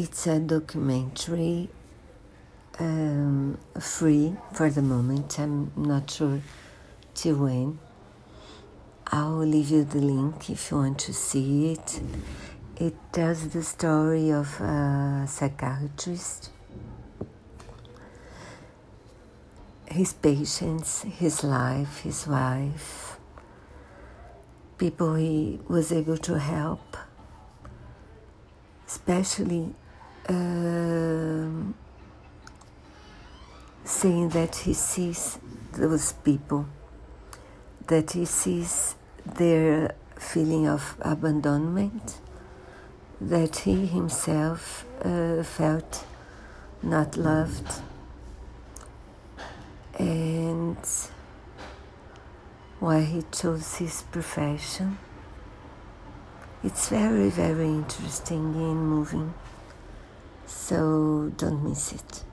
It's a documentary um, free for the moment. I'm not sure till when. I'll leave you the link if you want to see it. It tells the story of a psychiatrist, his patients, his life, his wife, people he was able to help, especially um, saying that he sees those people, that he sees their feeling of abandonment, that he himself uh, felt not loved, and why he chose his profession. It's very, very interesting and moving, so don't miss it.